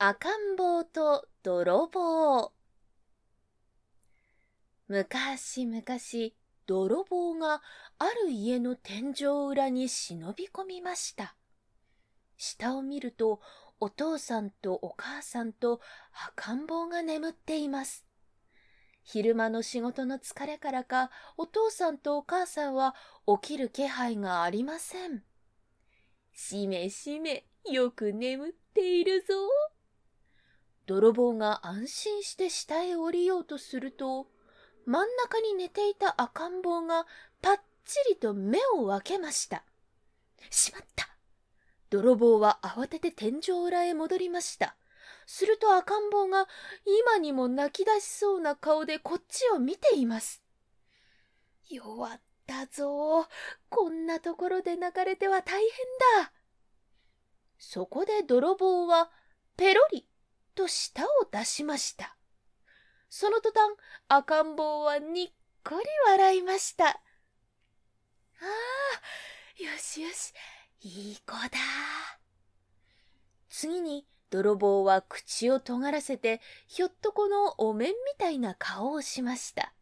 赤ん坊と泥棒。昔々泥棒がある家の天井裏に忍び込みました。下を見るとお父さんとお母さんと赤ん坊が眠っています。昼間の仕事の疲れからかお父さんとお母さんは起きる気配がありません。しめしめよく眠っているぞ。泥棒が安心して下へ降りようとすると、真ん中に寝ていた赤ん坊がぱっちりと目を分けました。しまった泥棒は慌てて天井裏へ戻りました。すると赤ん坊が今にも泣き出しそうな顔でこっちを見ています。弱ったぞ。こんなところで泣かれては大変だ。そこで泥棒はペロリと舌を出しました。その途端、赤ん坊はにっこり笑いました。ああ、よしよし、いい子だ。次に、泥棒は口を尖らせて、ひょっとこのお面みたいな顔をしました。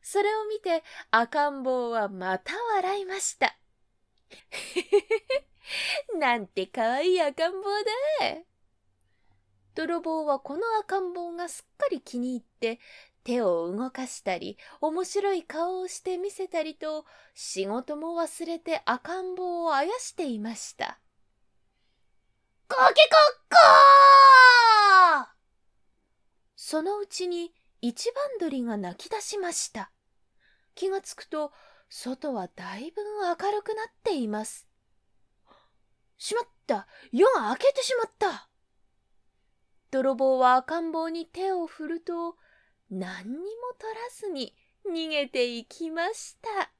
それを見て赤ん坊はまた笑いました。なんてかわいい赤ん坊だ。泥棒はこの赤ん坊がすっかり気に入って手を動かしたり面白い顔をして見せたりと仕事も忘れて赤ん坊をあやしていました。コケコッコーそのうちに一番鳥が鳴き出しました。気がつくと外はだいぶ明るくなっています。しまった夜が明けてしまった泥棒は赤ん坊に手を振ると何にも取らずに逃げていきました。